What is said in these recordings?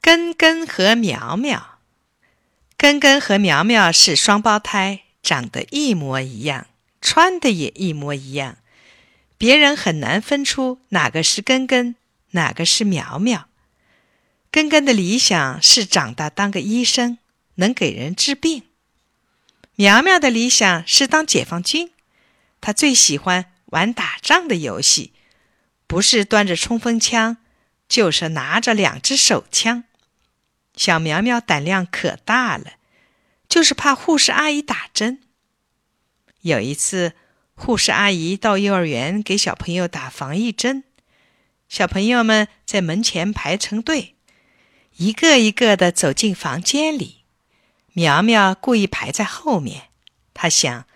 根根和苗苗，根根和苗苗是双胞胎，长得一模一样，穿的也一模一样，别人很难分出哪个是根根，哪个是苗苗。根根的理想是长大当个医生，能给人治病；苗苗的理想是当解放军，他最喜欢玩打仗的游戏，不是端着冲锋枪，就是拿着两支手枪。小苗苗胆量可大了，就是怕护士阿姨打针。有一次，护士阿姨到幼儿园给小朋友打防疫针，小朋友们在门前排成队，一个一个的走进房间里。苗苗故意排在后面，他想，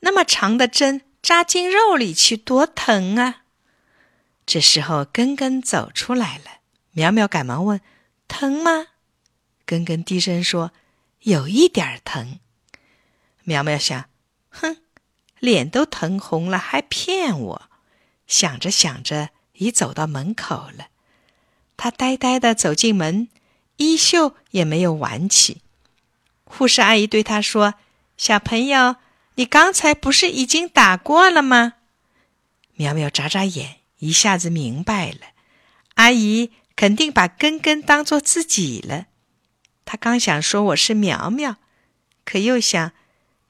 那么长的针扎进肉里去，多疼啊！这时候，根根走出来了，苗苗赶忙问：“疼吗？”根根低声说：“有一点疼。”苗苗想：“哼，脸都疼红了，还骗我！”想着想着，已走到门口了。他呆呆的走进门，衣袖也没有挽起。护士阿姨对他说：“小朋友，你刚才不是已经打过了吗？”苗苗眨眨眼，一下子明白了，阿姨肯定把根根当做自己了。他刚想说我是苗苗，可又想，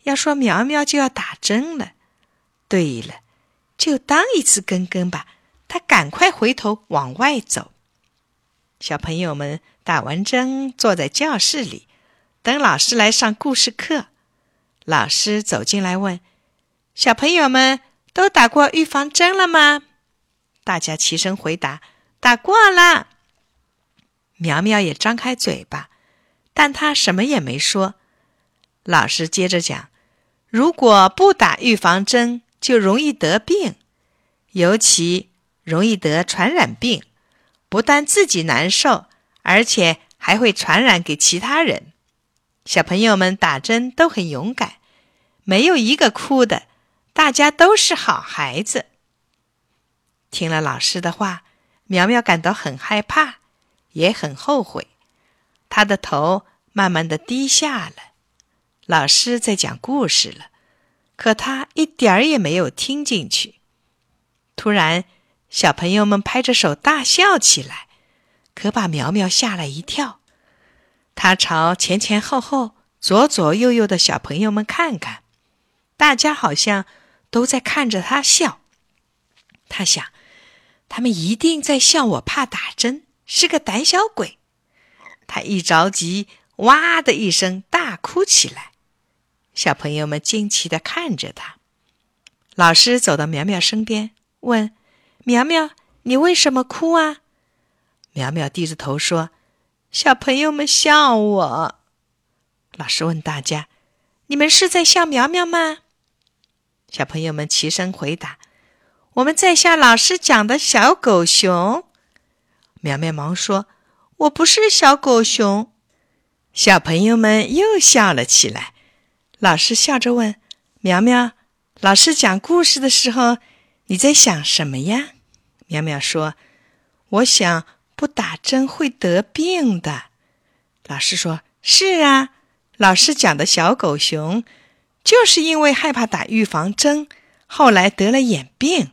要说苗苗就要打针了。对了，就当一次根根吧。他赶快回头往外走。小朋友们打完针，坐在教室里，等老师来上故事课。老师走进来问：“小朋友们都打过预防针了吗？”大家齐声回答：“打过了。”苗苗也张开嘴巴。但他什么也没说。老师接着讲：“如果不打预防针，就容易得病，尤其容易得传染病。不但自己难受，而且还会传染给其他人。”小朋友们打针都很勇敢，没有一个哭的，大家都是好孩子。听了老师的话，苗苗感到很害怕，也很后悔。他的头慢慢的低下了，老师在讲故事了，可他一点儿也没有听进去。突然，小朋友们拍着手大笑起来，可把苗苗吓了一跳。他朝前前后后、左左右右的小朋友们看看，大家好像都在看着他笑。他想，他们一定在笑我怕打针，是个胆小鬼。他一着急，哇的一声大哭起来。小朋友们惊奇的看着他。老师走到苗苗身边，问：“苗苗，你为什么哭啊？”苗苗低着头说：“小朋友们笑我。”老师问大家：“你们是在笑苗苗吗？”小朋友们齐声回答：“我们在笑老师讲的小狗熊。”苗苗忙说。我不是小狗熊，小朋友们又笑了起来。老师笑着问：“苗苗，老师讲故事的时候，你在想什么呀？”苗苗说：“我想不打针会得病的。”老师说：“是啊，老师讲的小狗熊，就是因为害怕打预防针，后来得了眼病，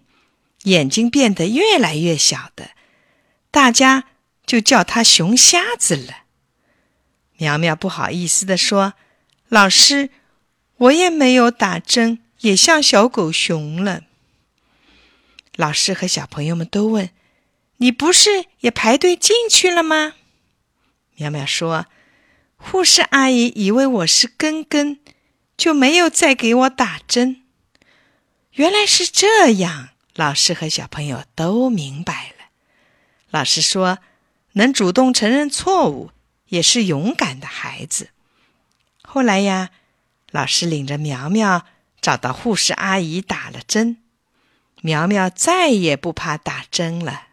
眼睛变得越来越小的，大家。”就叫他熊瞎子了。苗苗不好意思地说：“老师，我也没有打针，也像小狗熊了。”老师和小朋友们都问：“你不是也排队进去了吗？”苗苗说：“护士阿姨以为我是根根，就没有再给我打针。”原来是这样，老师和小朋友都明白了。老师说。能主动承认错误，也是勇敢的孩子。后来呀，老师领着苗苗找到护士阿姨打了针，苗苗再也不怕打针了。